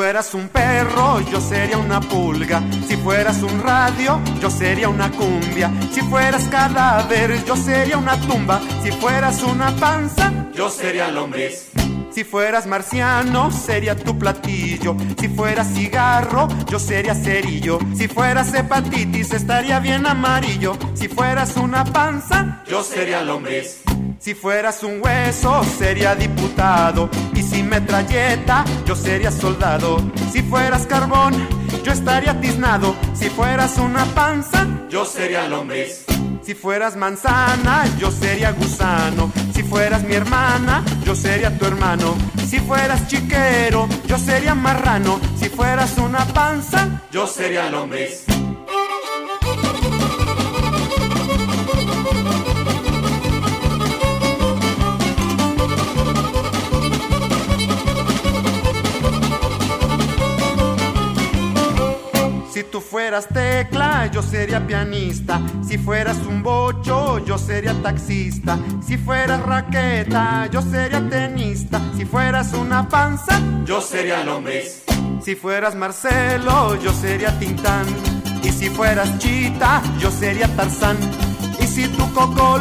Fueras un perro, yo sería una pulga. Si fueras un radio, yo sería una cumbia. Si fueras cadáver, yo sería una tumba. Si fueras una panza, yo sería lombriz. Si fueras marciano, sería tu platillo. Si fueras cigarro, yo sería cerillo. Si fueras hepatitis, estaría bien amarillo. Si fueras una panza, yo sería lombriz. Si fueras un hueso, sería diputado. Y si metralleta, yo sería soldado. Si fueras carbón, yo estaría tiznado. Si fueras una panza, yo sería lombriz. Si fueras manzana, yo sería gusano. Si fueras mi hermana, yo sería tu hermano. Si fueras chiquero, yo sería marrano. Si fueras una panza, yo sería lombriz. Fueras tecla, yo sería pianista. Si fueras un bocho, yo sería taxista. Si fueras raqueta, yo sería tenista. Si fueras una panza, yo sería lombriz. Si fueras Marcelo, yo sería Tintán. Y si fueras Chita, yo sería Tarzán. Y si tú cocol,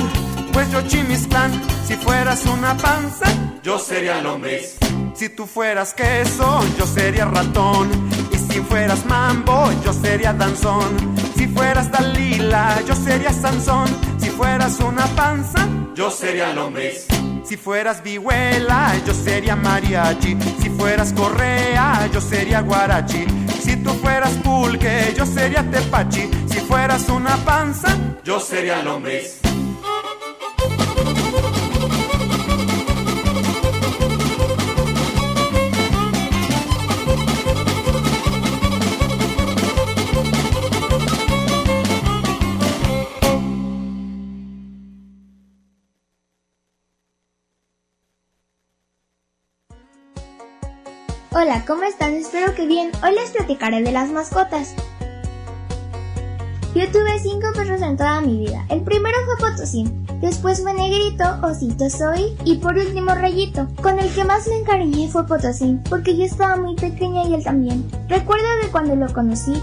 pues yo chimistán. Si fueras una panza, yo sería lombriz. Si tú fueras queso, yo sería ratón. Si fueras mambo, yo sería danzón. Si fueras Dalila, yo sería Sansón. Si fueras una panza, yo sería lombriz. Si fueras vihuela, yo sería mariachi. Si fueras correa, yo sería guarachi. Si tú fueras pulque, yo sería tepachi. Si fueras una panza, yo sería lombriz. ¿Cómo están? Espero que bien. Hoy les platicaré de las mascotas. Yo tuve cinco perros en toda mi vida. El primero fue Potosí, después fue Negrito, Osito Soy y por último Rayito. Con el que más me encariñé fue Potosí, porque yo estaba muy pequeña y él también. Recuerdo que cuando lo conocí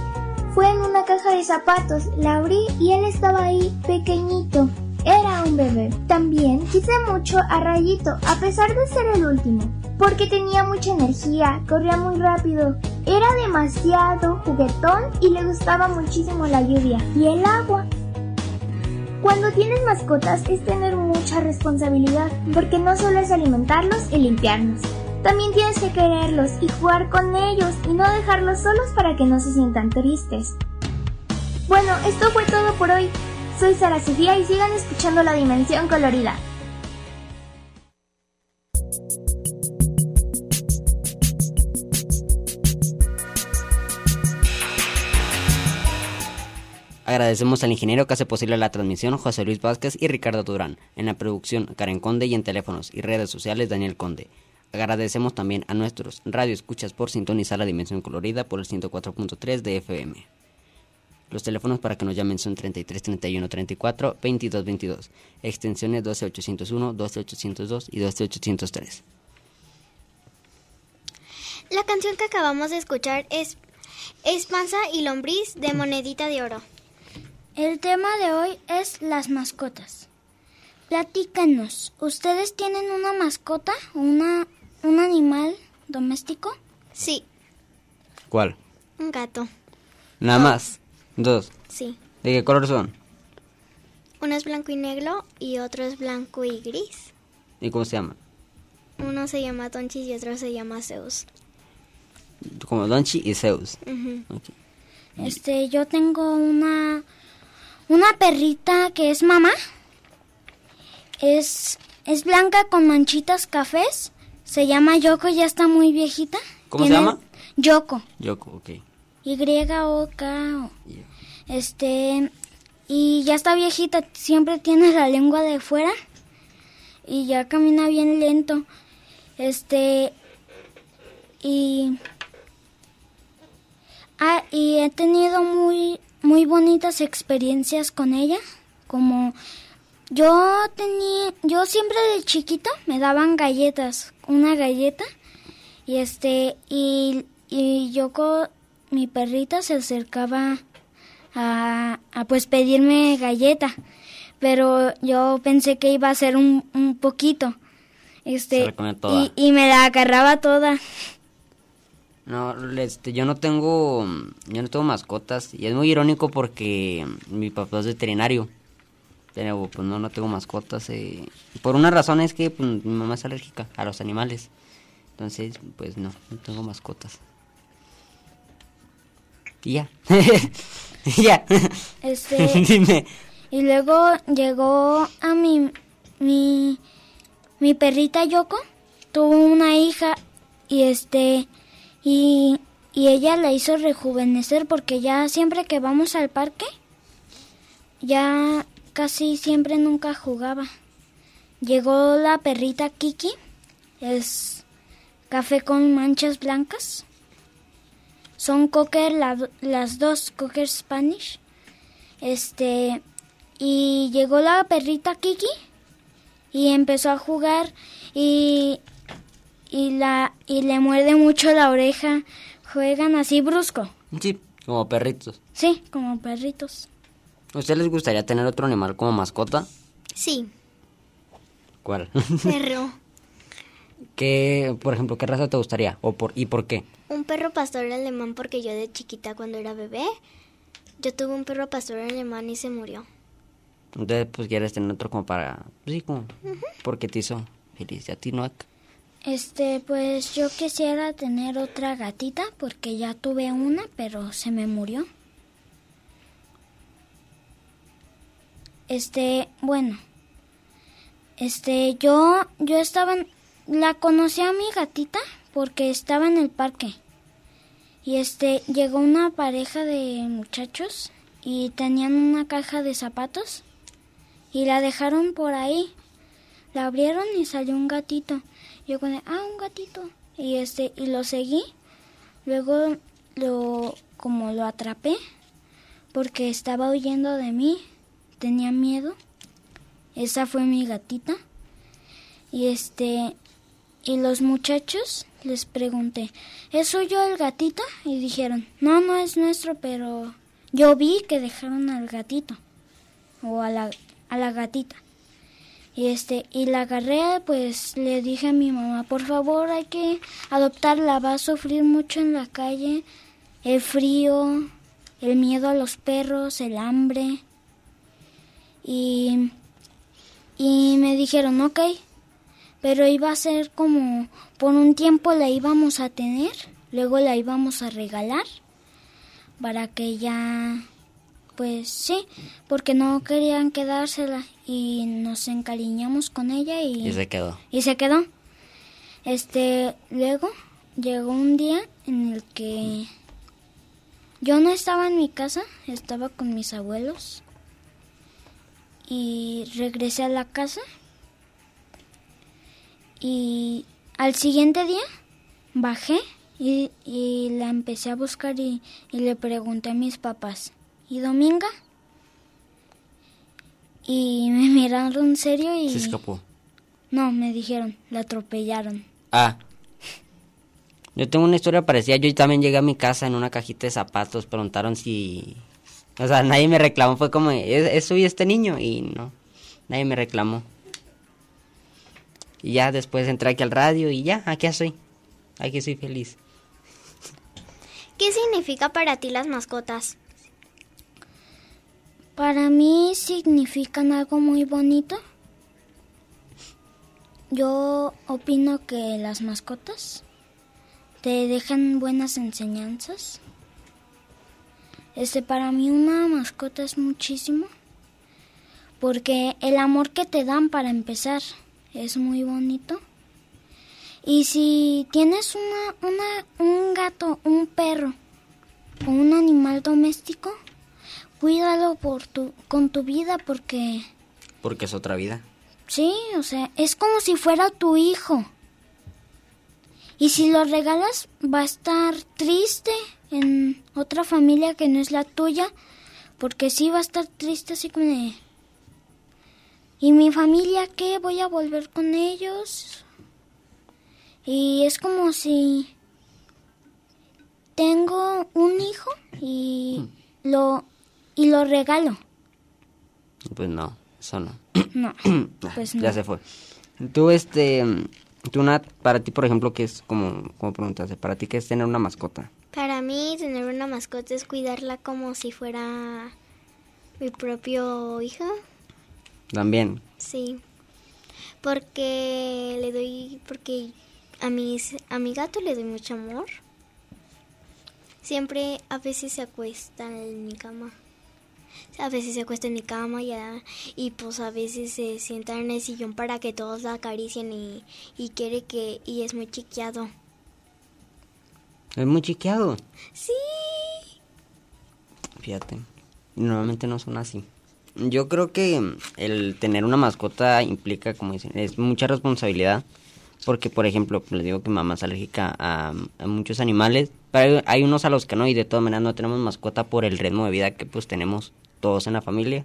fue en una caja de zapatos, la abrí y él estaba ahí pequeñito. Era un bebé. También quise mucho a Rayito, a pesar de ser el último, porque tenía mucha energía, corría muy rápido, era demasiado juguetón y le gustaba muchísimo la lluvia y el agua. Cuando tienes mascotas es tener mucha responsabilidad, porque no solo es alimentarlos y limpiarlos. También tienes que quererlos y jugar con ellos y no dejarlos solos para que no se sientan tristes. Bueno, esto fue todo por hoy. Soy Sara Sofía y sigan escuchando La Dimensión Colorida. Agradecemos al ingeniero que hace posible la transmisión, José Luis Vázquez y Ricardo Durán. En la producción, Karen Conde y en teléfonos y redes sociales, Daniel Conde. Agradecemos también a nuestros radio escuchas por sintonizar la dimensión colorida por el 104.3 de FM. Los teléfonos para que nos llamen son 33 31 34 22 22, extensiones 12 801, 12 802 y 12 803. La canción que acabamos de escuchar es, es Panza y Lombriz de Monedita de Oro. El tema de hoy es las mascotas. platícanos, ¿ustedes tienen una mascota o una, un animal doméstico? Sí, ¿Cuál? un gato. Nada más. Dos. Sí. ¿De qué color son? Uno es blanco y negro y otro es blanco y gris. ¿Y cómo se llaman? Uno se llama Tonchis y otro se llama Zeus. Como Donchi y Zeus. Este, yo tengo una una perrita que es mamá. Es es blanca con manchitas cafés. Se llama Yoko, ya está muy viejita. ¿Cómo se llama? Yoko. Yoko, ok. Y O K. O. Yeah. Este y ya está viejita, siempre tiene la lengua de fuera y ya camina bien lento. Este y ah, y he tenido muy muy bonitas experiencias con ella, como yo tenía yo siempre de chiquita me daban galletas, una galleta y este y y yo con mi perrita se acercaba a, a, pues pedirme galleta, pero yo pensé que iba a ser un, un poquito. Este y me la agarraba toda. No, este, yo no tengo, yo no tengo mascotas y es muy irónico porque mi papá es veterinario, pero pues no, no tengo mascotas. eh, Por una razón es que pues, mi mamá es alérgica a los animales, entonces pues no, no tengo mascotas. Y ya, Y ya. Este Dime. y luego llegó a mi mi mi perrita Yoko tuvo una hija y este y y ella la hizo rejuvenecer porque ya siempre que vamos al parque ya casi siempre nunca jugaba. Llegó la perrita Kiki, es café con manchas blancas. Son cocker la- las dos cocker Spanish. Este y llegó la perrita Kiki y empezó a jugar y y la y le muerde mucho la oreja. Juegan así brusco. Sí, como perritos. Sí, como perritos. ¿A ustedes les gustaría tener otro animal como mascota? Sí, ¿Cuál? perro. ¿Qué, por ejemplo, qué raza te gustaría? ¿O por, ¿Y por qué? Un perro pastor alemán porque yo de chiquita cuando era bebé, yo tuve un perro pastor alemán y se murió. Entonces, pues quieres tener otro como para... pues, Sí, como... Porque te hizo feliz. ¿Y a ti, Noak? Este, pues yo quisiera tener otra gatita porque ya tuve una, pero se me murió. Este, bueno. Este, yo yo estaba la conocí a mi gatita porque estaba en el parque. Y este, llegó una pareja de muchachos y tenían una caja de zapatos y la dejaron por ahí. La abrieron y salió un gatito. Yo con ah, un gatito. Y este, y lo seguí. Luego lo, como lo atrapé, porque estaba huyendo de mí, tenía miedo. Esa fue mi gatita. Y este, y los muchachos les pregunté, ¿es suyo el gatito? Y dijeron, no, no es nuestro, pero yo vi que dejaron al gatito. O a la, a la gatita. Y este, y la agarré, pues le dije a mi mamá, por favor hay que adoptarla, va a sufrir mucho en la calle, el frío, el miedo a los perros, el hambre. Y, y me dijeron, ok, pero iba a ser como, por un tiempo la íbamos a tener, luego la íbamos a regalar, para que ya pues sí, porque no querían quedársela y nos encariñamos con ella y, Y se quedó. y se quedó. Este, luego llegó un día en el que yo no estaba en mi casa, estaba con mis abuelos y regresé a la casa y al siguiente día bajé y, y la empecé a buscar y, y le pregunté a mis papás, ¿y Dominga? Y me miraron serio y... Se escapó. No, me dijeron, la atropellaron. Ah. Yo tengo una historia parecida. Yo también llegué a mi casa en una cajita de zapatos. Preguntaron si... O sea, nadie me reclamó. Fue como, ¿es, es suyo este niño? Y no, nadie me reclamó. Y ya después entré aquí al radio y ya, aquí estoy. Aquí soy feliz. ¿Qué significa para ti las mascotas? Para mí significan algo muy bonito. Yo opino que las mascotas te dejan buenas enseñanzas. Este, para mí una mascota es muchísimo. Porque el amor que te dan para empezar es muy bonito. Y si tienes una, una, un gato, un perro o un animal doméstico, cuídalo por tu, con tu vida porque... Porque es otra vida. Sí, o sea, es como si fuera tu hijo. Y si lo regalas, va a estar triste en otra familia que no es la tuya, porque sí va a estar triste así como de... ¿Y mi familia qué? ¿Voy a volver con ellos? Y es como si tengo un hijo y lo y lo regalo. Pues no, eso no. No, pues no. Ya se fue. Tú, este, tú, Nat, para ti, por ejemplo, ¿qué es, como, como preguntaste, para ti qué es tener una mascota? Para mí, tener una mascota es cuidarla como si fuera mi propio hijo. También. Sí. Porque le doy, porque a mis, a mi gato le doy mucho amor. Siempre, a veces se acuesta en mi cama. A veces se acuesta en mi cama y, a- y pues a veces se sienta en el sillón para que todos la acaricien y, y quiere que, y es muy chiqueado. Es muy chiqueado. Sí. Fíjate. Normalmente no son así. Yo creo que mm, el tener una mascota implica, como dicen, es mucha responsabilidad. Porque, por ejemplo, les digo que mamá es alérgica a, a muchos animales. Pero hay, hay unos a los que no, y de todas maneras no tenemos mascota por el ritmo de vida que pues tenemos todos en la familia.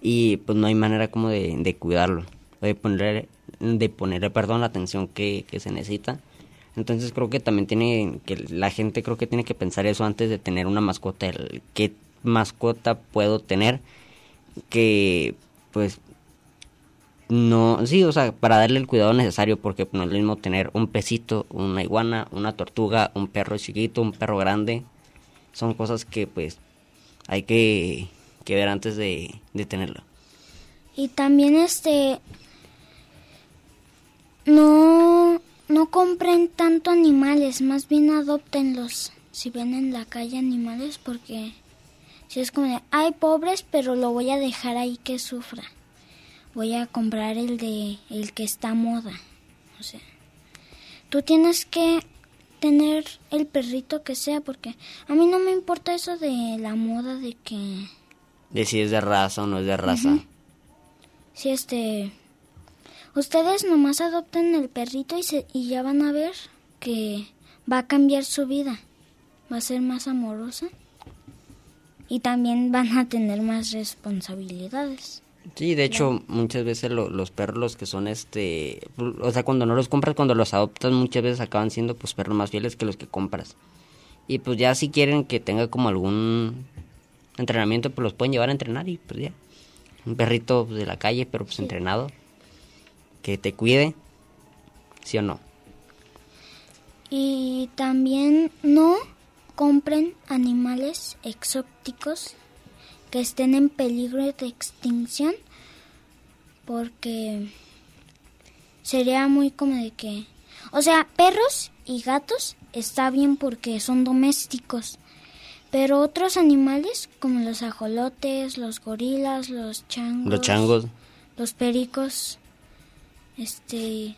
Y pues no hay manera como de, de cuidarlo. De ponerle, de ponerle, perdón, la atención que, se necesita. Entonces creo que también tiene, que la gente creo que tiene que pensar eso antes de tener una mascota. el ¿Qué mascota puedo tener? Que pues no, sí, o sea, para darle el cuidado necesario, porque no es lo mismo tener un pesito, una iguana, una tortuga, un perro chiquito, un perro grande. Son cosas que pues hay que, que ver antes de, de tenerlo. Y también este no no compren tanto animales, más bien adoptenlos si ven en la calle animales porque si es como de, ay pobres, pero lo voy a dejar ahí que sufra. Voy a comprar el de el que está a moda. O sea, tú tienes que tener el perrito que sea porque a mí no me importa eso de la moda de que De si es de raza o no es de raza. Ujú. Si este... Ustedes nomás adopten el perrito y, se, y ya van a ver que va a cambiar su vida. Va a ser más amorosa. Y también van a tener más responsabilidades. Sí, de hecho, muchas veces lo- los perros los que son este, o sea, cuando no los compras, cuando los adoptas, muchas veces acaban siendo pues perros más fieles que los que compras. Y pues ya si quieren que tenga como algún entrenamiento, pues los pueden llevar a entrenar y pues ya. Un perrito pues, de la calle, pero pues entrenado, que te cuide, ¿sí o no? Y también no compren animales exóticos que estén en peligro de extinción porque sería muy como de que o sea perros y gatos está bien porque son domésticos pero otros animales como los ajolotes los gorilas los changos Los changos, los pericos este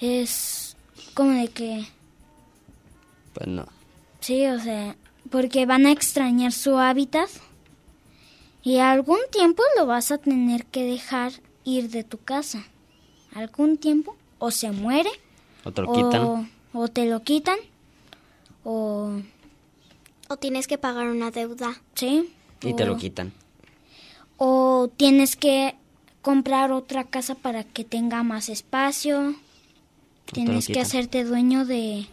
es como de que pues no. Sí, o sea, porque van a extrañar su hábitat y algún tiempo lo vas a tener que dejar ir de tu casa. Algún tiempo o se muere O te lo quitan. o, o te lo quitan o O tienes que pagar una deuda. sí Y te o- lo quitan. o tienes que comprar otra casa para que tenga más espacio. te Tienes que hacerte dueño de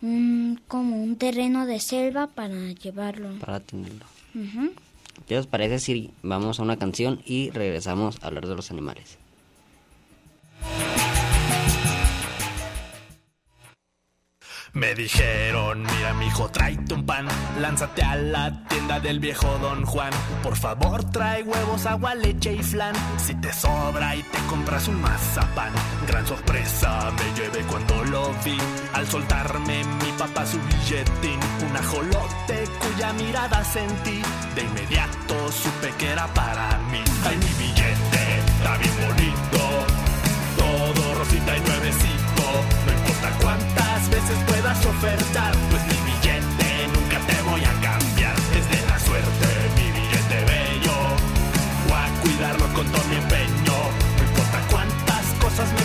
un como un terreno de selva para llevarlo. Para tenerlo. Ujú. ¿Qué os parece si vamos a una canción y regresamos a hablar de los animales? Me dijeron, mira mijo, tráete un pan, lánzate a la tienda del viejo Don Juan. Por favor, trae huevos, agua, leche y flan. Si te sobra y te compras un mazapán. Gran sorpresa me llevé cuando lo vi. Al soltarme mi papá su billetín, un ajolote cuya mirada sentí. De inmediato supe que era para mí. Ay, mi billete está bien bonito, todo rosita y nuevecito. No importa cuántas veces puedas ofertar, pues mi billete nunca te voy a cambiar. Es de la suerte, mi billete bello. Voy a cuidarlo con todo mi empeño. No importa cuántas cosas me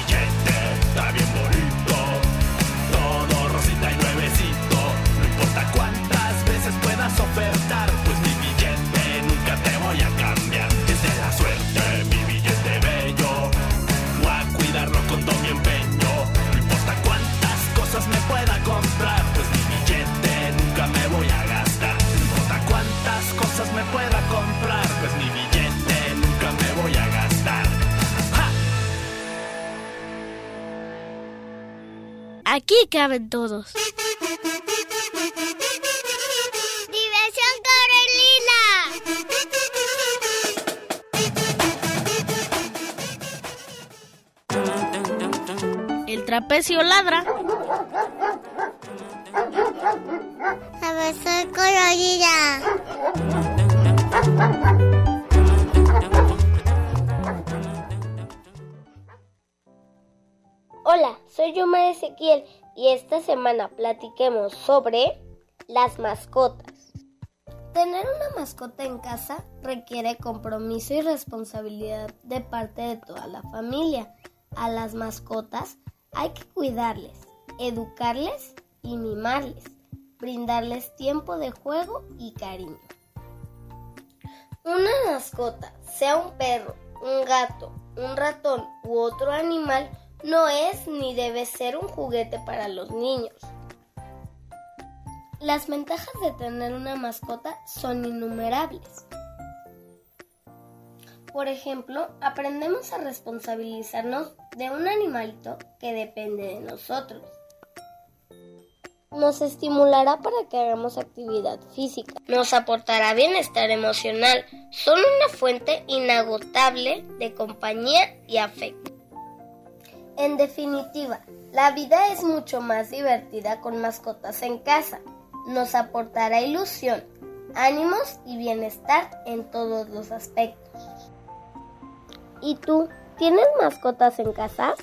Aquí caben todos. ¡Diversión Corelina! El trapecio ladra. ¡Diversión Corelina! Yuma Ezequiel y esta semana platiquemos sobre las mascotas. Tener una mascota en casa requiere compromiso y responsabilidad de parte de toda la familia. A las mascotas hay que cuidarles, educarles y mimarles, brindarles tiempo de juego y cariño. Una mascota, sea un perro, un gato, un ratón u otro animal, no es ni debe ser un juguete para los niños. Las ventajas de tener una mascota son innumerables. Por ejemplo, aprendemos a responsabilizarnos de un animalito que depende de nosotros. Nos estimulará para que hagamos actividad física. Nos aportará bienestar emocional. Son una fuente inagotable de compañía y afecto. En definitiva, la vida es mucho más divertida con mascotas en casa. Nos aportará ilusión, ánimos y bienestar en todos los aspectos. ¿Y tú, tienes mascotas en casa?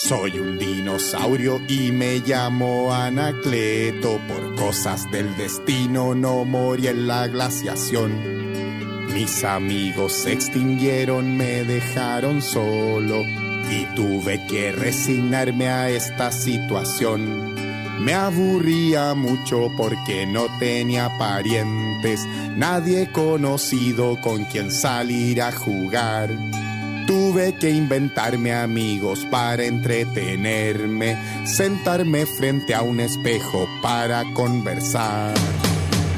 Soy un dinosaurio y me llamo Anacleto. Por cosas del destino no morí en la glaciación. Mis amigos se extinguieron, me dejaron solo y tuve que resignarme a esta situación. Me aburría mucho porque no tenía parientes, nadie conocido con quien salir a jugar. Tuve que inventarme amigos para entretenerme, sentarme frente a un espejo para conversar.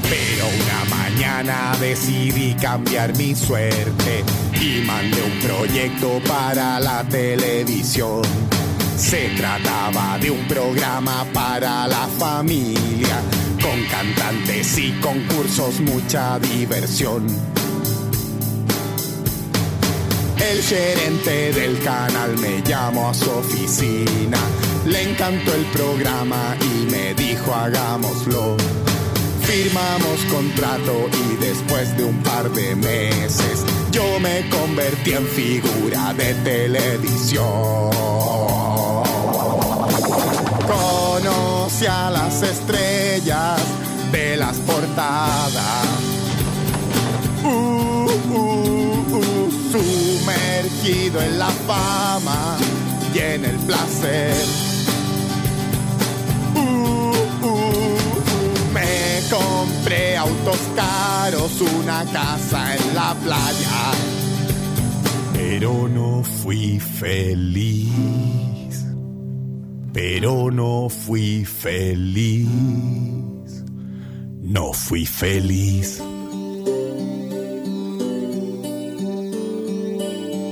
Pero una mañana decidí cambiar mi suerte y mandé un proyecto para la televisión. Se trataba de un programa para la familia, con cantantes y concursos, mucha diversión. El gerente del canal me llamó a su oficina, le encantó el programa y me dijo hagámoslo. Firmamos contrato y después de un par de meses yo me convertí en figura de televisión. Conocí a las estrellas de las portadas. Uh, uh, sumergido en la fama y en el placer. Uh, uh, uh, me compré autos caros, una casa en la playa, pero no fui feliz. Pero no fui feliz. No fui feliz.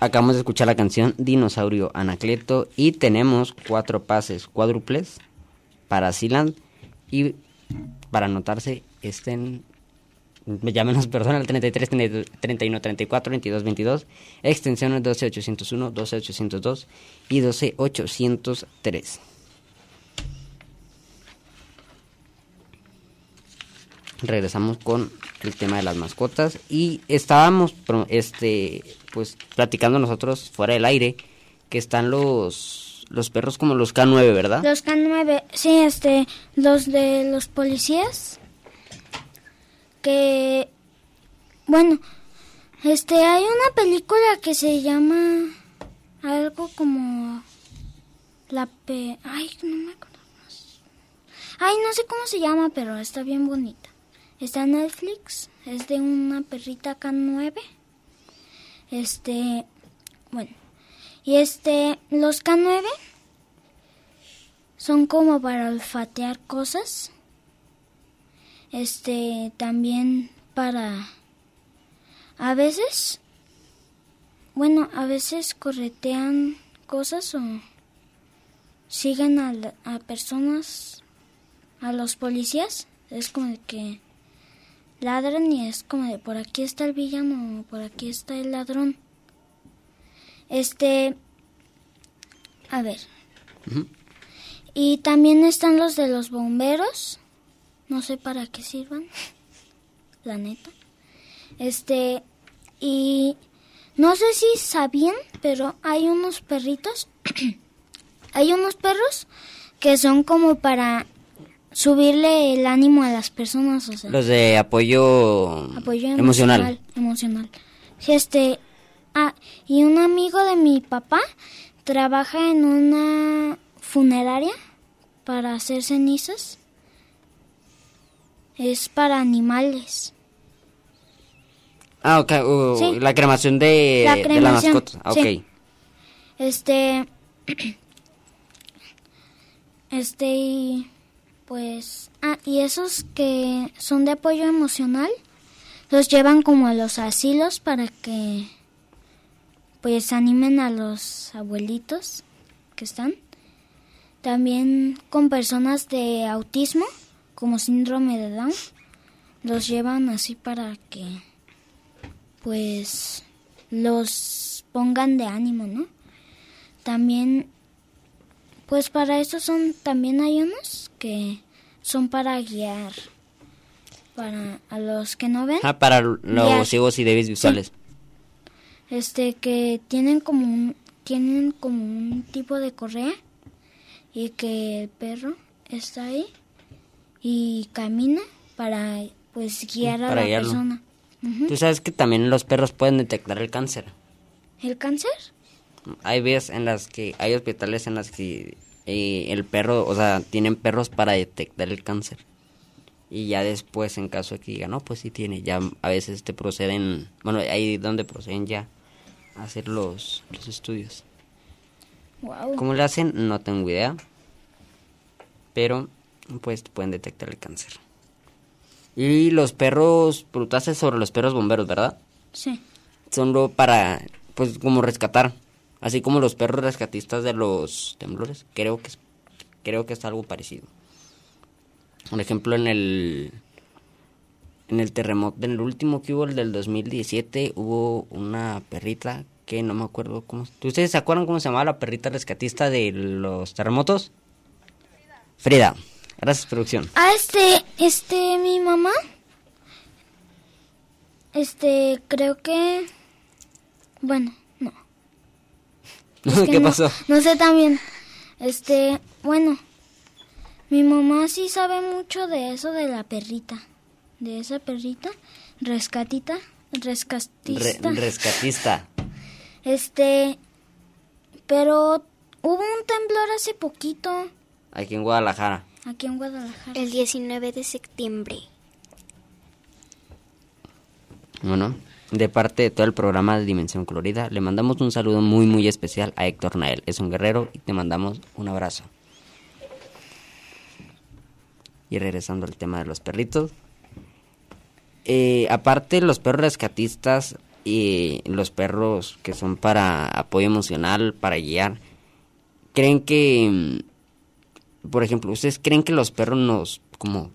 Acabamos de escuchar la canción Dinosaurio Anacleto y tenemos cuatro pases cuádruples para Sealand y para anotarse estén llámenos perdón al 33 31 34 22 22 extensiones 12801 12802 y 12803 regresamos con el tema de las mascotas y estábamos este pues platicando nosotros fuera del aire que están los los perros como los K9, ¿verdad? Los K9, sí, este los de los policías que bueno, este hay una película que se llama algo como la pe ay, no me acuerdo más. Ay, no sé cómo se llama, pero está bien bonita. Está en Netflix, es de una perrita K9. Este, bueno, y este, los K9 son como para olfatear cosas. Este, también para, a veces, bueno, a veces corretean cosas o siguen a, a personas, a los policías. Es como que ladran y es como de por aquí está el villano, por aquí está el ladrón. Este, a ver. Y también están los de los bomberos. No sé para qué sirvan. La neta. Este, y no sé si sabían, pero hay unos perritos. hay unos perros que son como para subirle el ánimo a las personas, o sea, los de apoyo, apoyo emocional. Emocional. Sí, este, ah, y un amigo de mi papá trabaja en una funeraria para hacer cenizas. Es para animales. Ah, ok, uh, Sí. la cremación de La de cremación, la mascota. Ah, sí. Ok. Este. Este. Pues. Ah, y esos que son de apoyo emocional. Los llevan como a los asilos para que. Pues animen a los abuelitos que están. También con personas de autismo, como síndrome de Down. Los llevan así para que. Pues. Los pongan de ánimo, ¿no? También, pues para eso son, también hay unos que son para guiar, para a los que no ven, Ah, para los ciegos y débiles visuales. este, que tienen como un, tienen como un tipo de correa y que el perro está ahí y camina para, pues, guiar a la guiarlo. persona. Ujú. Tú sabes que también los perros pueden detectar el cáncer. ¿El cáncer? Hay veces en las que hay hospitales en las que eh, el perro, o sea, tienen perros para detectar el cáncer. Y ya después, en caso de que digan, no, pues sí tiene, ya a veces te proceden, bueno, ahí donde proceden ya a hacer los, los estudios. Wow. ¿Cómo le hacen? No tengo idea. Pero, pues pueden detectar el cáncer. Y los perros, preguntaste sobre los perros bomberos, ¿verdad? Sí. Solo para, pues, como rescatar. Así como los perros rescatistas de los temblores. Creo que es, creo que es algo parecido. Por ejemplo, en el en el terremoto, en el último que hubo, el del 2017, hubo una perrita que no me acuerdo cómo. ¿Ustedes se acuerdan cómo se llamaba la perrita rescatista de los terremotos? Frida. Gracias, producción. Ah, este, este, mi mamá. Este, creo que. Bueno, no. ¿Qué pasó? No sé también. Este, bueno. Mi mamá sí sabe mucho de eso de la perrita. De esa perrita. Rescatita. Rescatista. rescatista. Este. Pero hubo un temblor hace poquito. Aquí en Guadalajara. Aquí en Guadalajara. El 19 de septiembre. Bueno, de parte de todo el programa de Dimensión Colorida, le mandamos un saludo muy muy especial a Héctor Nael. Es un guerrero y te mandamos un abrazo. Y regresando al tema de los perritos. Eh, aparte, los perros rescatistas y los perros que son para apoyo emocional, para guiar, creen que, por ejemplo, ¿ustedes creen que los perros nos, como,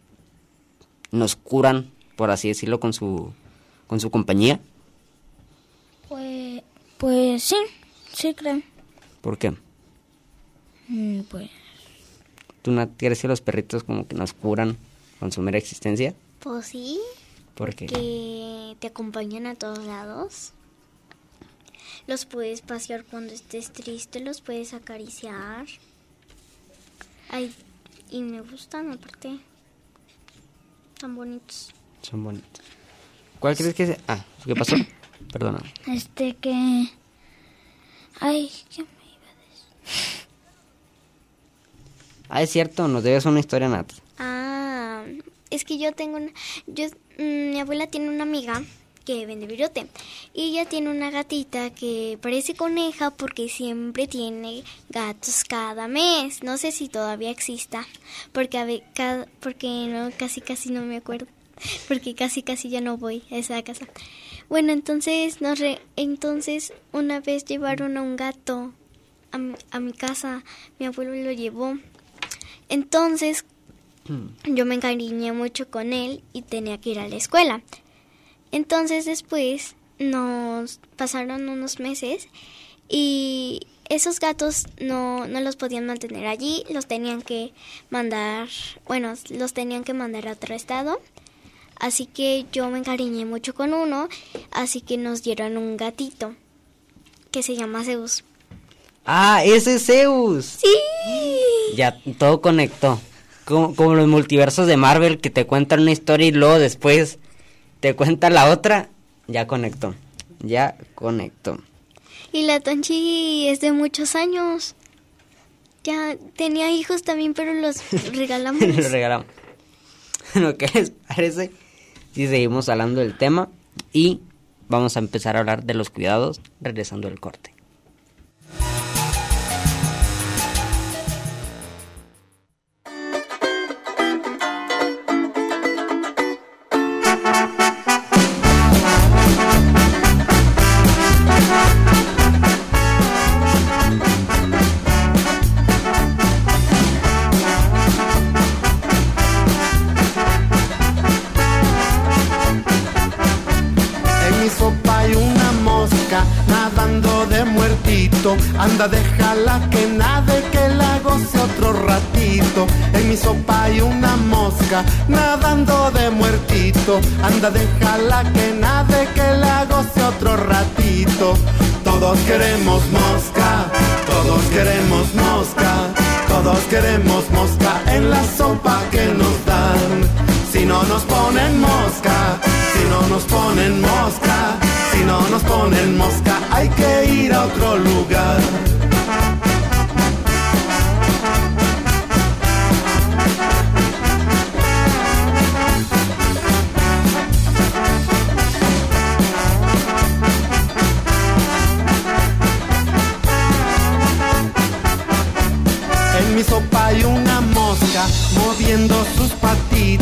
nos curan, por así decirlo, con su con su compañía? Pues, pues sí, sí creo. ¿Por qué? Mm, pues... ¿Tú no crees que los perritos como que nos curan con su mera existencia? Pues sí. ¿Por qué? Que te acompañan a todos lados. Los puedes pasear cuando estés triste, los puedes acariciar. Ay, y me gustan aparte. Son bonitos. Son bonitos. ¿Cuál crees que es? Ah, ¿qué pasó? Perdona. Este que... Ay, ¿qué me iba a decir? Ah, es cierto, nos debes una historia, Nat. Ah, es que yo tengo una... Yo, mm, mi abuela tiene una amiga que vende virote. Y ella tiene una gatita que parece coneja porque siempre tiene gatos cada mes. No sé si todavía exista, porque, a ver, cada, porque no, casi casi no me acuerdo. Porque casi casi ya no voy a esa casa. Bueno, entonces, nos re, entonces una vez llevaron a un gato a a mi casa. Mi abuelo lo llevó. Entonces, yo me encariñé mucho con él y tenía que ir a la escuela. Entonces después nos pasaron unos meses y esos gatos no, no los podían mantener allí, los tenían que mandar, bueno, los tenían que mandar a otro estado. Así que yo me encariñé mucho con uno, así que nos dieron un gatito que se llama Zeus. Ah, ese es Zeus. Sí. Ya todo conectó. Como, como los multiversos de Marvel que te cuentan una historia y luego después te cuenta la otra, ya conectó. Ya conectó. Y la Tonchi es de muchos años. Ya tenía hijos también, pero los regalamos. los regalamos. Lo que les parece si seguimos hablando del tema y vamos a empezar a hablar de los cuidados regresando al corte. Nadando de muertito. Anda, déjala que nade, que la goce otro ratito. Todos queremos mosca, todos queremos mosca, todos queremos mosca en la sopa que nos dan. Si no nos ponen mosca, si no nos ponen mosca si no nos ponen mosca, hay que ir a otro lugar.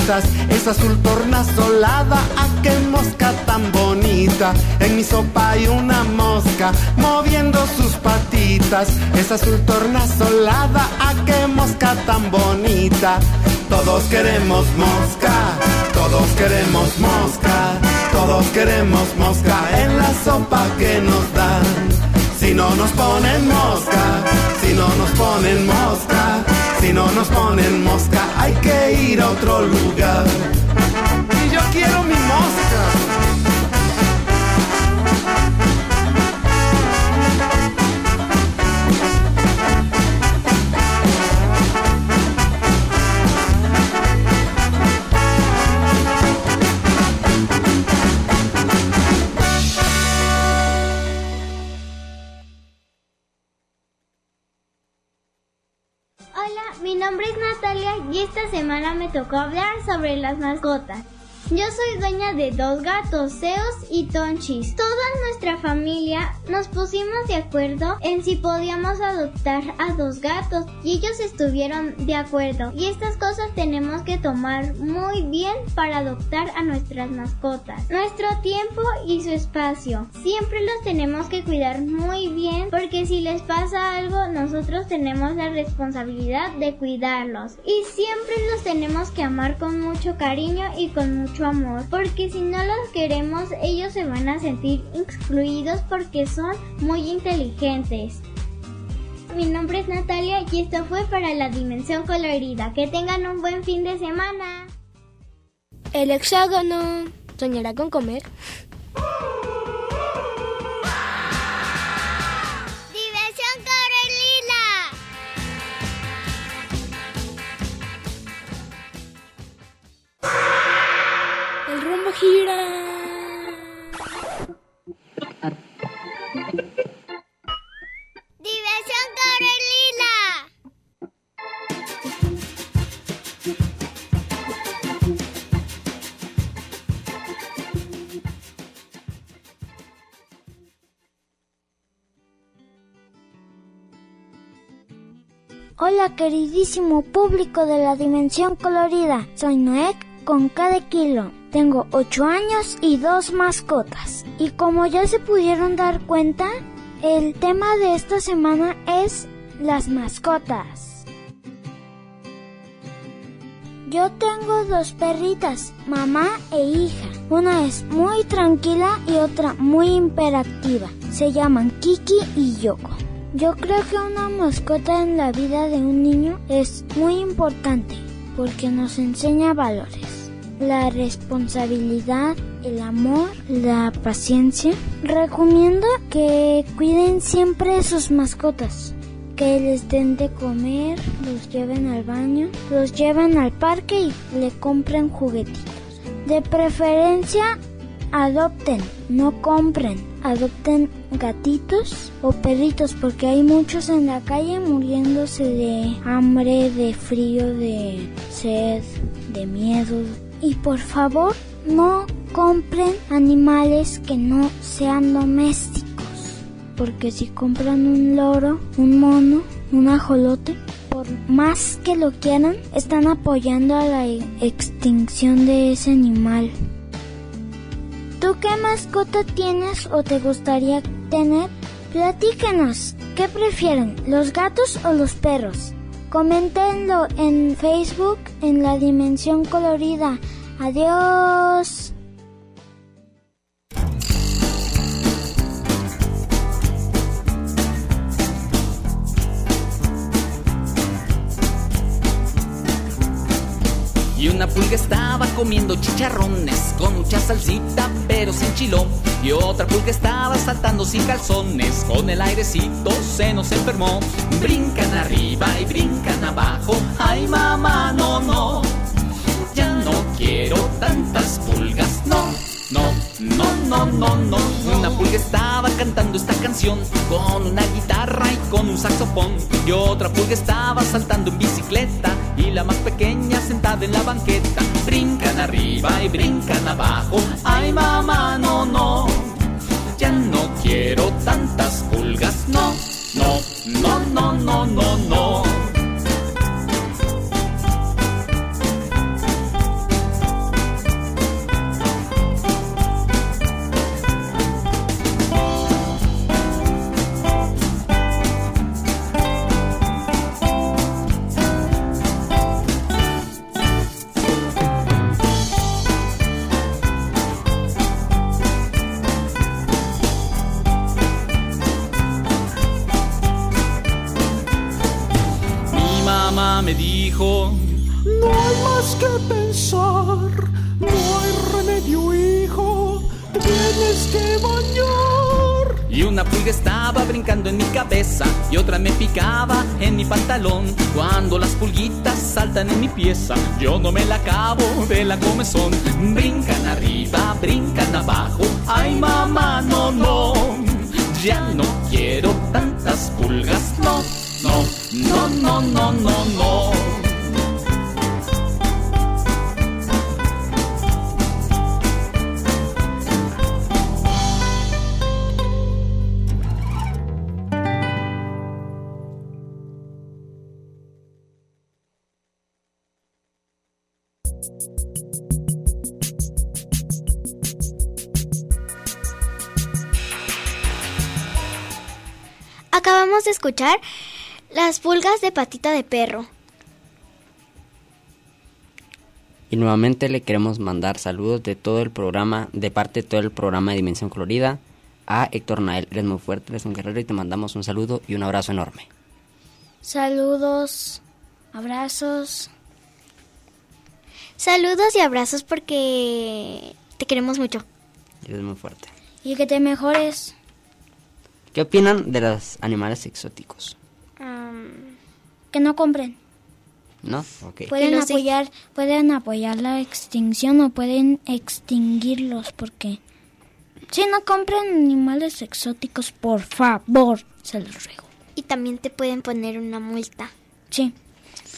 Es azul tornasolada, a qué mosca tan bonita. En mi sopa hay una mosca moviendo sus patitas, es azul tornasolada, a qué mosca tan bonita. Todos queremos mosca, todos queremos mosca, todos queremos mosca en la sopa que nos dan. Si no nos ponen mosca, si no nos ponen mosca, si no nos ponen mosca, hay que ir a otro lugar. Y yo quiero mi mosca. Esta semana me tocó hablar sobre las mascotas. Yo soy dueña de dos gatos, Zeus y Tonchis. Toda nuestra familia nos pusimos de acuerdo en si podíamos adoptar a dos gatos y ellos estuvieron de acuerdo. Y estas cosas tenemos que tomar muy bien para adoptar a nuestras mascotas. Nuestro tiempo y su espacio. Siempre los tenemos que cuidar muy bien porque si les pasa algo nosotros tenemos la responsabilidad de cuidarlos. Y siempre los tenemos que amar con mucho cariño y con mucho amor, porque si no los queremos, ellos se van a sentir excluidos porque son muy inteligentes. Mi nombre es Natalia y esto fue para la Dimensión Colorida. Que tengan un buen fin de semana. El hexágono soñará con comer. Gira. Diversión Carolina. Hola queridísimo público de la Dimensión Colorida, soy Noé con cada kilo. Tengo 8 años y dos mascotas. Y como ya se pudieron dar cuenta, el tema de esta semana es las mascotas. Yo tengo dos perritas, mamá e hija. Una es muy tranquila y otra muy imperativa. Se llaman Kiki y Yoko. Yo creo que una mascota en la vida de un niño es muy importante porque nos enseña valores la responsabilidad, el amor, la paciencia. Recomiendo que cuiden siempre sus mascotas, que les den de comer, los lleven al baño, los lleven al parque y le compren juguetitos. De preferencia, adopten, no compren, adopten gatitos o perritos porque hay muchos en la calle muriéndose de hambre, de frío, de sed, de miedo, y por favor no compren animales que no sean domésticos. Porque si compran un loro, un mono, un ajolote, por más que lo quieran, están apoyando a la extinción de ese animal. ¿Tú qué mascota tienes o te gustaría tener? Platíquenos, ¿qué prefieren, los gatos o los perros? Coméntenlo en Facebook en la Dimensión Colorida. Adiós. Y una pulga estaba comiendo chicharrones con mucha salsita pero sin chilón. Y otra pulga estaba saltando sin calzones con el airecito se nos enfermó. Brincan arriba y brincan abajo. Ay mamá, no, no. Ya no quiero tantas pulgas, no, no, no, no, no, no. Una pulga estaba cantando esta canción con una guitarra y con un saxofón. Y otra pulga estaba saltando en bicicleta y la más pequeña sentada en la banqueta. Brincan arriba y brincan abajo. Ay mamá, no, no. Ya no quiero tantas pulgas, no, no, no, no, no, no, no. No hay remedio, hijo, tienes que bañar. Y una pulga estaba brincando en mi cabeza y otra me picaba en mi pantalón. Cuando las pulguitas saltan en mi pieza, yo no me la acabo de la comezón. Brincan arriba, brincan abajo, ay mamá, no, no. Ya no quiero tantas pulgas, no, no, no, no, no, no, no. Acabamos de escuchar las pulgas de patita de perro. Y nuevamente le queremos mandar saludos de todo el programa, de parte de todo el programa de Dimensión Colorida, a Héctor Nael. Eres muy fuerte, eres un guerrero y te mandamos un saludo y un abrazo enorme. Saludos, abrazos. Saludos y abrazos porque te queremos mucho. Eres muy fuerte. Y que te mejores. ¿Qué opinan de los animales exóticos? Um, que no compren. ¿No? Ok. Pueden apoyar, pueden apoyar la extinción o pueden extinguirlos porque si no compren animales exóticos, por favor, se los ruego. Y también te pueden poner una multa. Sí.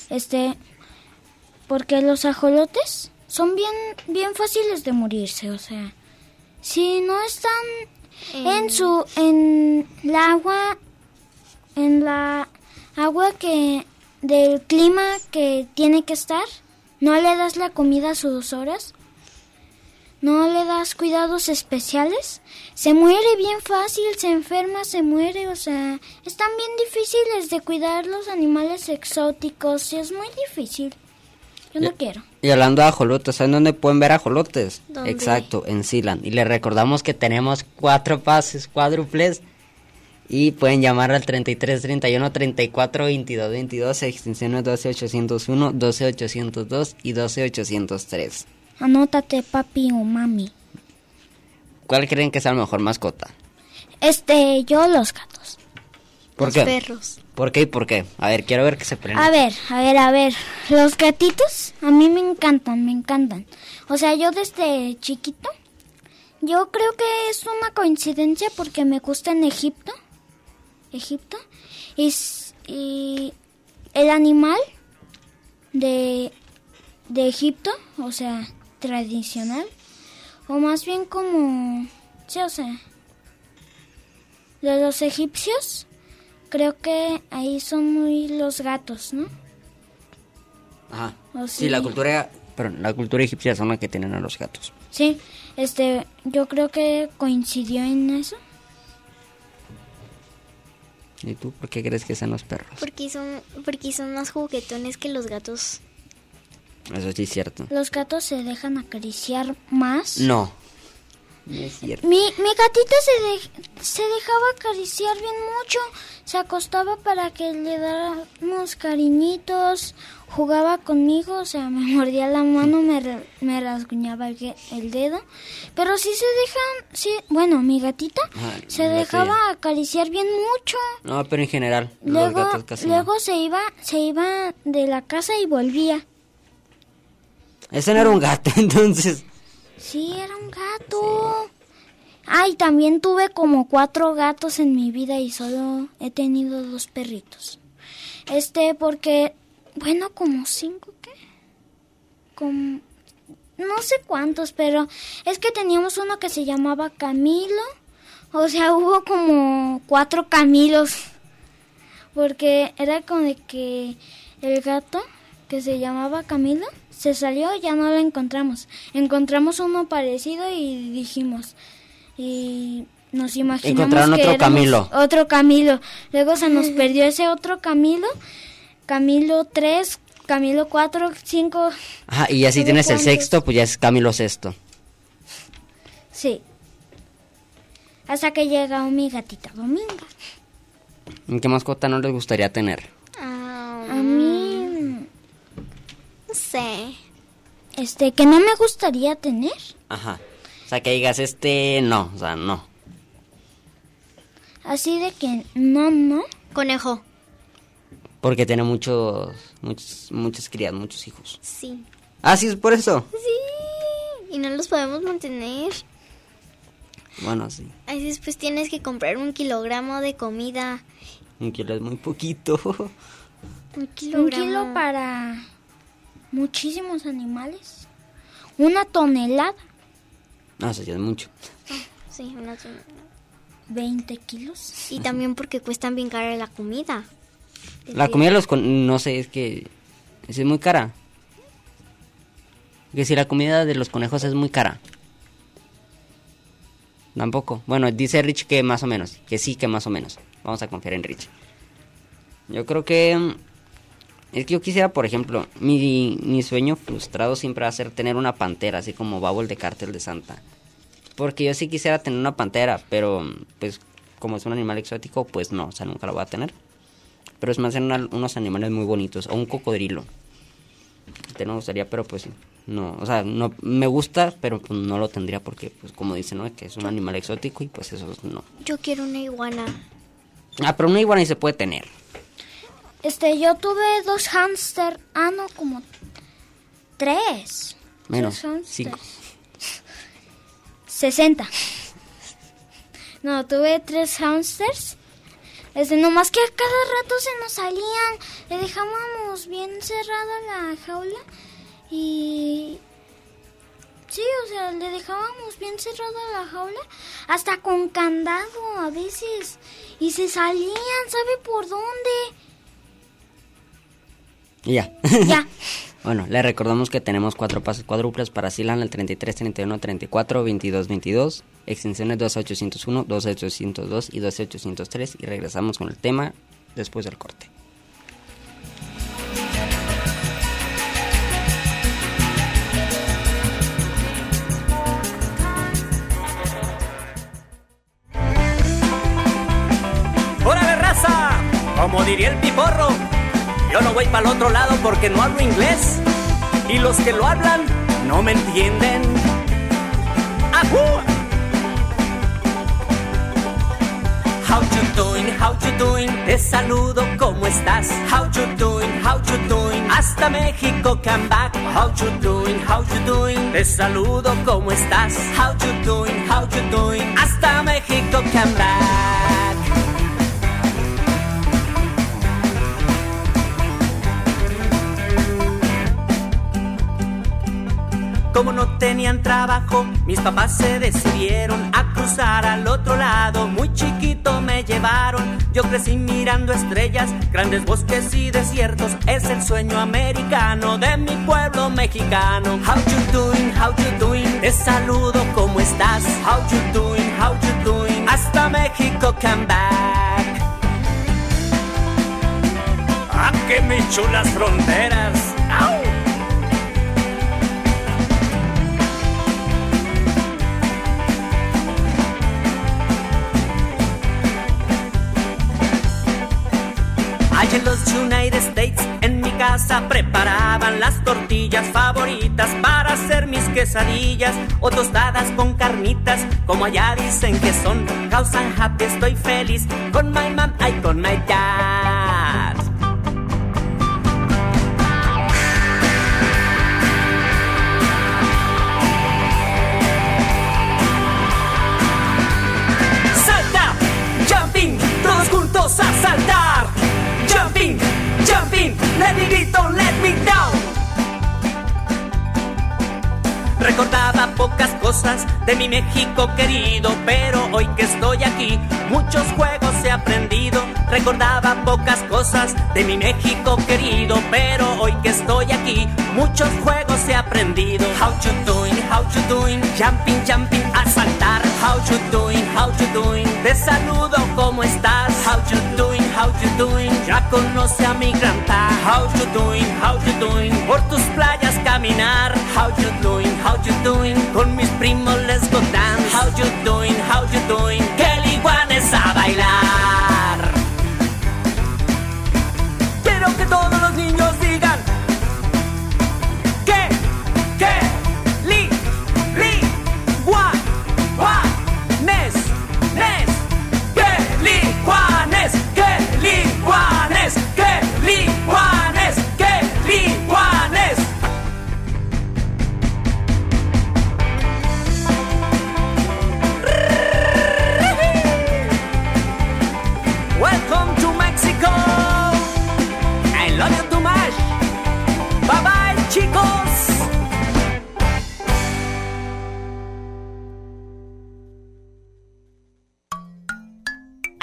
Este porque los ajolotes son bien bien fáciles de morirse, o sea, si no están en su en la agua en la agua que del clima que tiene que estar no le das la comida a sus horas no le das cuidados especiales se muere bien fácil se enferma se muere o sea están bien difíciles de cuidar los animales exóticos y es muy difícil yo no quiero y hablando de ajolotes, ¿saben dónde pueden ver ajolotes? ¿Dónde? Exacto, en Sealand. Y les recordamos que tenemos cuatro pases cuádruples y pueden llamar al 33 31 34 22 22, extensiones 12801, 12802 y 12803. Anótate, papi o mami. ¿Cuál creen que sea la mejor mascota? Este, yo los gatos. ¿Por los qué? perros. ¿Por qué y por qué? A ver, quiero ver que se prenda. A ver, a ver, a ver. Los gatitos a mí me encantan, me encantan. O sea, yo desde chiquito, yo creo que es una coincidencia porque me gusta en Egipto. Egipto. Y, y el animal de, de Egipto, o sea, tradicional, o más bien como, sí, o sea, de los egipcios, creo que ahí son muy los gatos, ¿no? Ajá. ¿O sí? la cultura, perdón, la cultura egipcia son la que tienen a los gatos. Sí, este, yo creo que coincidió en eso. ¿Y tú por qué crees que sean los perros? Porque son, porque son más juguetones que los gatos. Eso sí es cierto. ¿Los gatos se dejan acariciar más? No. No es cierto. Mi, mi gatita se, de- se dejaba acariciar bien mucho. Se acostaba para que le dáramos cariñitos. Jugaba conmigo, o sea, me mordía la mano, me, me rasguñaba el, el dedo. Pero sí se dejan, sí, bueno, mi gatita Ajá, se dejaba acariciar bien mucho. No, pero en general, los Luego, gatos casi luego se iba, se iba de la casa y volvía. Ese no era un gato, entonces. Sí, era un gato. Ay, también tuve como cuatro gatos en mi vida y solo he tenido dos perritos. Este, porque, bueno, como cinco, ¿qué? Como, no sé cuántos, pero es que teníamos uno que se llamaba Camilo. O sea, hubo como cuatro Camilos. Porque era como de que el gato que se llamaba Camilo se salió y ya no lo encontramos. Encontramos uno parecido y dijimos y nos imaginamos Encontraron que otro Camilo. Otro Camilo. Luego se nos perdió ese otro Camilo. Camilo 3, Camilo 4, 5. Ajá, y ya si ¿Sabe tienes el sexto, pues ya es Camilo sexto. Sí. Hasta que llega mi gatita Dominga. ¿En qué mascota no les gustaría tener? A mí sé. Este, que no me gustaría tener. Ajá. O sea, que digas, este, no, o sea, no. Así de que no, no. Conejo. Porque tiene muchos, muchos, muchas crías, muchos hijos. Sí. Ah, sí, es por eso. Sí. Y no los podemos mantener. Bueno, sí. Así después tienes que comprar un kilogramo de comida. Un kilo es muy poquito. Un kilogramo. Un kilo para muchísimos animales. Una tonelada. No, eso ya es mucho. Sí, una tonelada. 20 kilos. Y también porque cuestan bien cara la comida. La comida de los con no sé, es que es muy cara. Que si la comida de los conejos es muy cara. Tampoco. Bueno, dice Rich que más o menos. Que sí, que más o menos. Vamos a confiar en Rich. Yo creo que... Es que yo quisiera, por ejemplo, mi, mi sueño frustrado siempre va a ser tener una pantera, así como Bubble de Cártel de Santa. Porque yo sí quisiera tener una pantera, pero pues como es un animal exótico, pues no, o sea, nunca lo voy a tener. Pero es más, una- unos animales muy bonitos, o un cocodrilo. Te no gustaría, pero pues no, o sea, no me gusta, pero pues, no lo tendría porque, pues como dicen, ¿no? Que es un animal exótico y pues eso no. Yo quiero una iguana. Ah, pero una iguana sí se puede tener. Este, yo tuve dos hámster. Ah, no, como tres. Menos, Tres hámsters. cinco. 60. No, tuve tres hamsters. Este, nomás que a cada rato se nos salían. Le dejábamos bien cerrada la jaula. Y. Sí, o sea, le dejábamos bien cerrada la jaula. Hasta con candado a veces. Y se salían, ¿sabe por dónde? Y ya. Ya. Bueno, le recordamos que tenemos cuatro pases cuádruples para Silan, el 33, 31, 34, 22, 22, extensiones 2801, 2802 y 2803 y regresamos con el tema después del corte. Yo no voy para el otro lado porque no hablo inglés. Y los que lo hablan no me entienden. ¡Ajú! How you doing, how you doing, te saludo, ¿cómo estás? How you doing, how you doing, hasta México come back. How you doing, how you doing, te saludo, ¿cómo estás? How you doing, how you doing, hasta México come back. Como no tenían trabajo, mis papás se decidieron a cruzar al otro lado. Muy chiquito me llevaron, yo crecí mirando estrellas, grandes bosques y desiertos. Es el sueño americano de mi pueblo mexicano. How you doing, how you doing, te saludo, ¿cómo estás? How you doing, how you doing, hasta México come back. ¡Ah, que me fronteras! ¡Au! United States, en mi casa preparaban las tortillas favoritas para hacer mis quesadillas o tostadas con carnitas, como allá dicen que son. House and happy, estoy feliz con my mom y con my dad. Salta, jumping, todos juntos a saltar. Let me don't let me down. Recordaba pocas cosas de mi México querido, pero hoy que estoy aquí, muchos juegos he aprendido. Recordaba pocas cosas de mi México querido, pero hoy que estoy aquí, muchos juegos he aprendido. How you doing, how you doing, jumping, jumping, a saltar. How you doing, how you doing, te saludo, ¿cómo estás? How you doing, how you doing, conoce a mi granta. How you doing, how you doing, por tus playas caminar. How you doing, how you doing, con mis primos let's go. How you doing, how you doing, que el iguanes a bailar.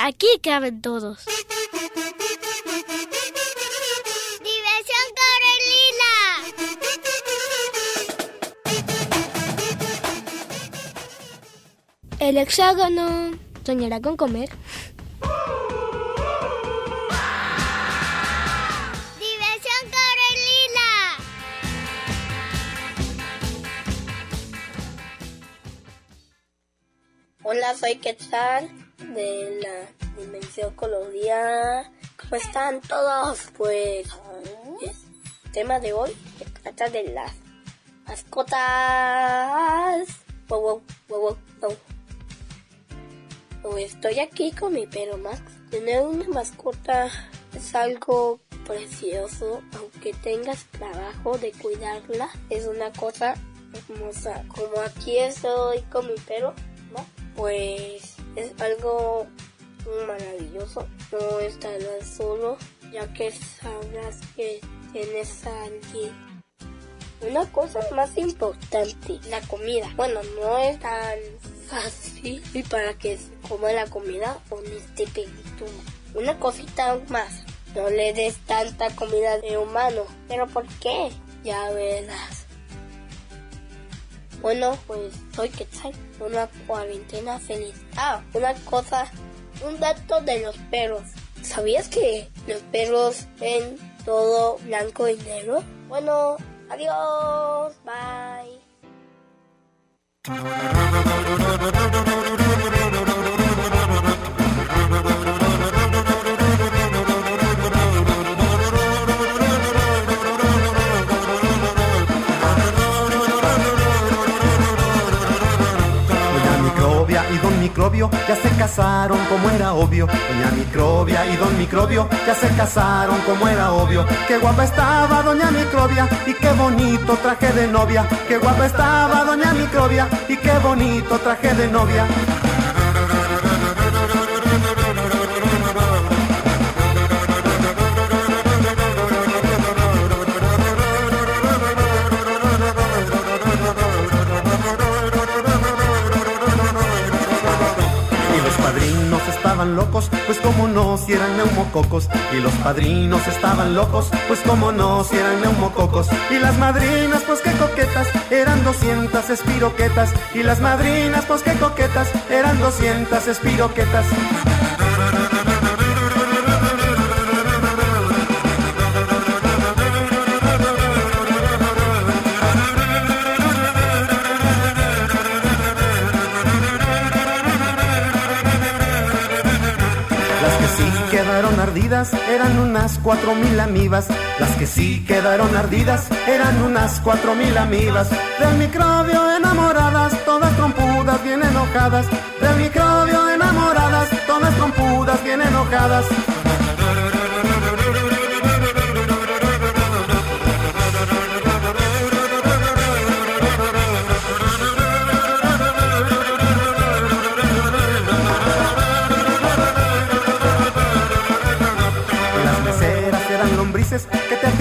Aquí caben todos. ¡Diversión Corelina! El hexágono soñará con comer. ¡Diversión Corelina! Hola, soy Quetzal de la Dimensión Colombia. ¿Cómo están todos? Pues el tema de hoy se trata de las mascotas. Wow, wow, wow, estoy aquí con mi perro Max. Tener una mascota es algo precioso, aunque tengas trabajo de cuidarla, es una cosa hermosa. Como aquí estoy con mi perro, ¿no? Pues es algo maravilloso. No estarás solo, ya que sabrás que tienes a alguien. Una cosa más importante, la comida. Bueno, no es tan fácil y para que se coma la comida con este. Una cosita más, no le des tanta comida de humano. ¿Pero por qué? Ya verás. Bueno, pues soy Quetzal, una cuarentena feliz. Ah, una cosa, un dato de los perros. ¿Sabías que los perros ven todo blanco y negro? Bueno, adiós, bye. Ya se casaron como era obvio. Doña Microbia y Don Microbio ya se casaron como era obvio. Qué guapa estaba Doña Microbia y qué bonito traje de novia. Qué guapa estaba Doña Microbia y qué bonito traje de novia. Como no, si eran neumococos. Y los padrinos estaban locos, pues como no, si eran neumococos. Y las madrinas, pues qué coquetas, eran 200 espiroquetas. Y las madrinas, pues qué coquetas, eran 200 espiroquetas. Ardidas eran unas cuatro mil amibas. Las que sí quedaron ardidas eran unas cuatro mil amibas. Del microbio enamoradas, todas trompudas, bien enojadas. Del microbio enamoradas, todas trompudas, bien enojadas.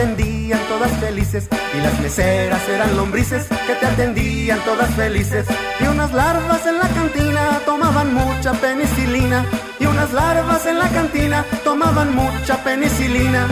Atendían todas felices. Y las meseras eran lombrices que te atendían todas felices. Y unas larvas en la cantina tomaban mucha penicilina. Y unas larvas en la cantina tomaban mucha penicilina.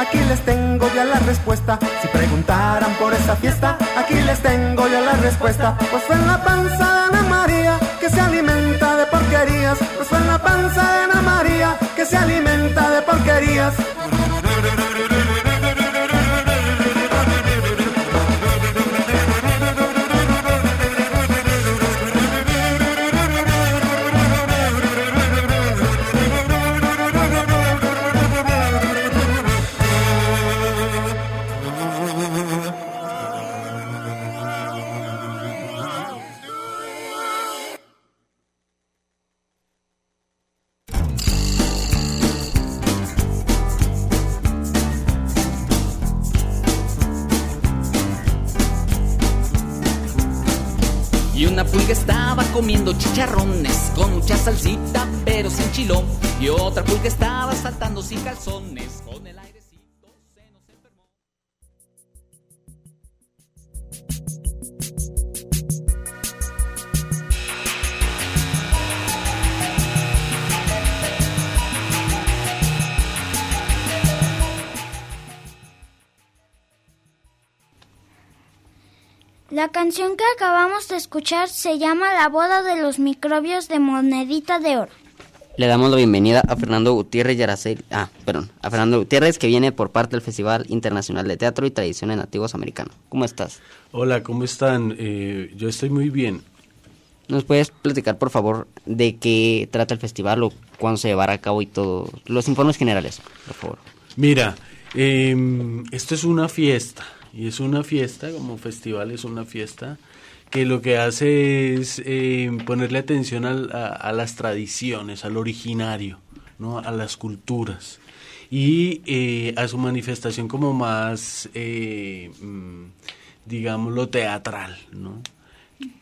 Aquí les tengo ya la respuesta. Si preguntaran por esa fiesta, aquí les tengo ya la respuesta. Pues fue en la panza de Ana María que se alimenta de porquerías. Pues fue en la panza de Ana María que se alimenta de porquerías. Salsita, pero sin chilo. Y otra pulga estaba saltando sin calzones La canción que acabamos de escuchar se llama La boda de los microbios de monedita de oro. Le damos la bienvenida a Fernando Gutiérrez Yaracel, ah, perdón, a Fernando Gutiérrez que viene por parte del Festival Internacional de Teatro y Tradiciones Nativos Americanos. ¿Cómo estás? Hola, ¿cómo están? Eh, yo estoy muy bien. ¿Nos puedes platicar, por favor, de qué trata el festival o cuándo se llevará a cabo y todo? Los informes generales, por favor. Mira, eh, esto es una fiesta y es una fiesta, como festival es una fiesta, que lo que hace es eh, ponerle atención a, las tradiciones, al originario, ¿no? a las culturas y eh, a su manifestación como más, eh, mm, digamos, lo teatral, ¿no?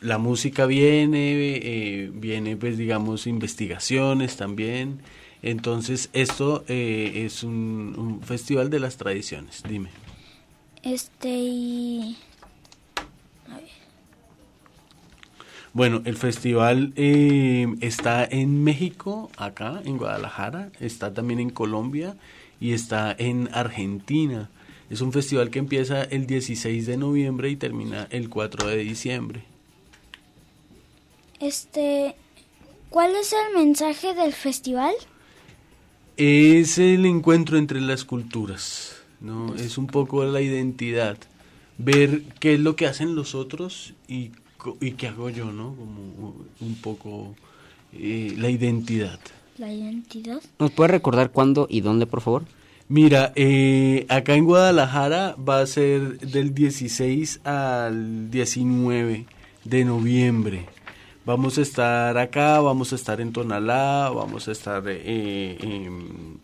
La música viene, viene pues digamos investigaciones también, entonces esto es un festival de las tradiciones, dime. Este y... Bueno, el festival eh, está en México, acá en Guadalajara, está también en Colombia y está en Argentina. Es un festival que empieza el 16 de noviembre y termina el 4 de diciembre. Este, ¿cuál es el mensaje del festival? Es el encuentro entre las culturas. ¿No? Es un poco la identidad, ver qué es lo que hacen los otros y, y qué hago yo, ¿no? Como un poco eh, la identidad. La identidad. ¿Nos puede recordar cuándo y dónde, por favor? Mira, eh, acá en Guadalajara va a ser del 16 al 19 de noviembre. Vamos a estar acá, vamos a estar en Tonalá, vamos a estar eh, en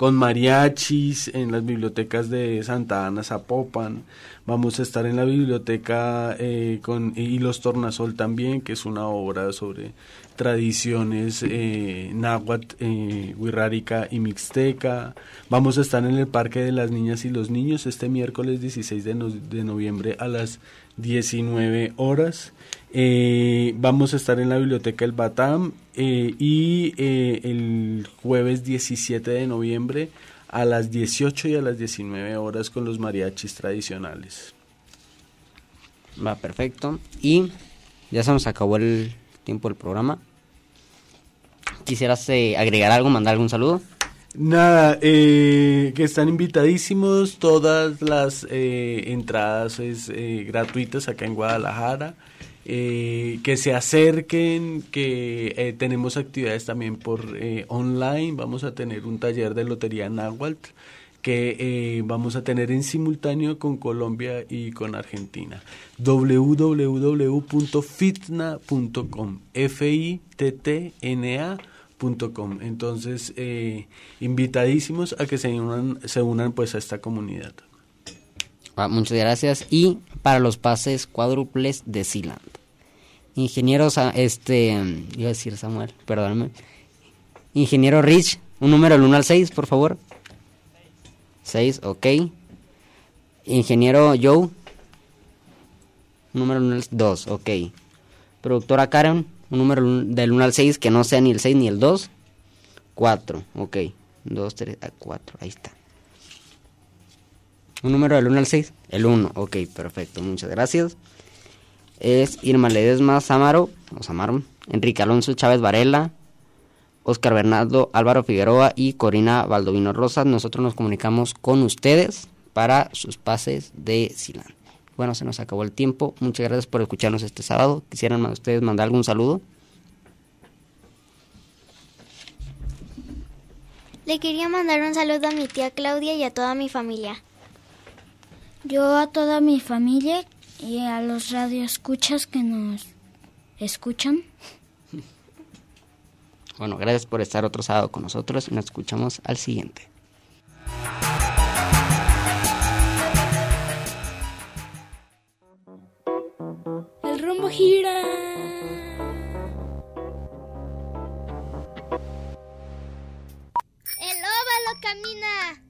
con mariachis en las bibliotecas de Santa Ana, Zapopan. Vamos a estar en la biblioteca eh, con y los Tornasol también, que es una obra sobre tradiciones eh, náhuatl, eh, y mixteca. Vamos a estar en el Parque de las Niñas y los Niños este miércoles 16 de, de noviembre a las 19 horas. Eh, vamos a estar en la Biblioteca El Batam eh, y eh, el jueves 17 de noviembre a las 18 y a las 19 horas con los mariachis tradicionales. Va, perfecto. Y ya se nos acabó el tiempo del programa. ¿Quisieras agregar algo, mandar algún saludo? Nada, que están invitadísimos, todas las entradas es, gratuitas acá en Guadalajara. Eh, que se acerquen, que eh, tenemos actividades también por eh, online, vamos a tener un taller de lotería Nahuatl que vamos a tener en simultáneo con Colombia y con Argentina. www.fitna.com f i t t n a.com. Entonces, invitadísimos a que se unan, se unan pues a esta comunidad. Ah, muchas gracias. Y para los pases cuádruples de Sealand. Ingeniero, este, iba a decir Samuel, perdóname. Ingeniero Rich, un número del 1 al 6, por favor. 6, ok. Ingeniero Joe, un número del 1 al 2, ok. Productora Karen, un número del 1 al 6 que no sea ni el 6 ni el 2. 4, ok. 2, 3, 4, ahí está. ¿Un número del 1 al 6? El 1, ok, perfecto, muchas gracias. Es Irma Ledesma Samaro, o Samaro, Enrique Alonso Chávez Varela, Oscar Bernardo Álvaro Figueroa y Corina Baldovino Rosas. Nosotros nos comunicamos con ustedes para sus pases de Silán. Bueno, se nos acabó el tiempo. Muchas gracias por escucharnos este sábado. ¿Quisieran ustedes mandar algún saludo? Le quería mandar un saludo a mi tía Claudia y a toda mi familia. Yo a toda mi familia y a los radioescuchas que nos escuchan. Bueno, gracias por estar otro sábado con nosotros y nos escuchamos al siguiente. El rumbo gira. El óvalo camina.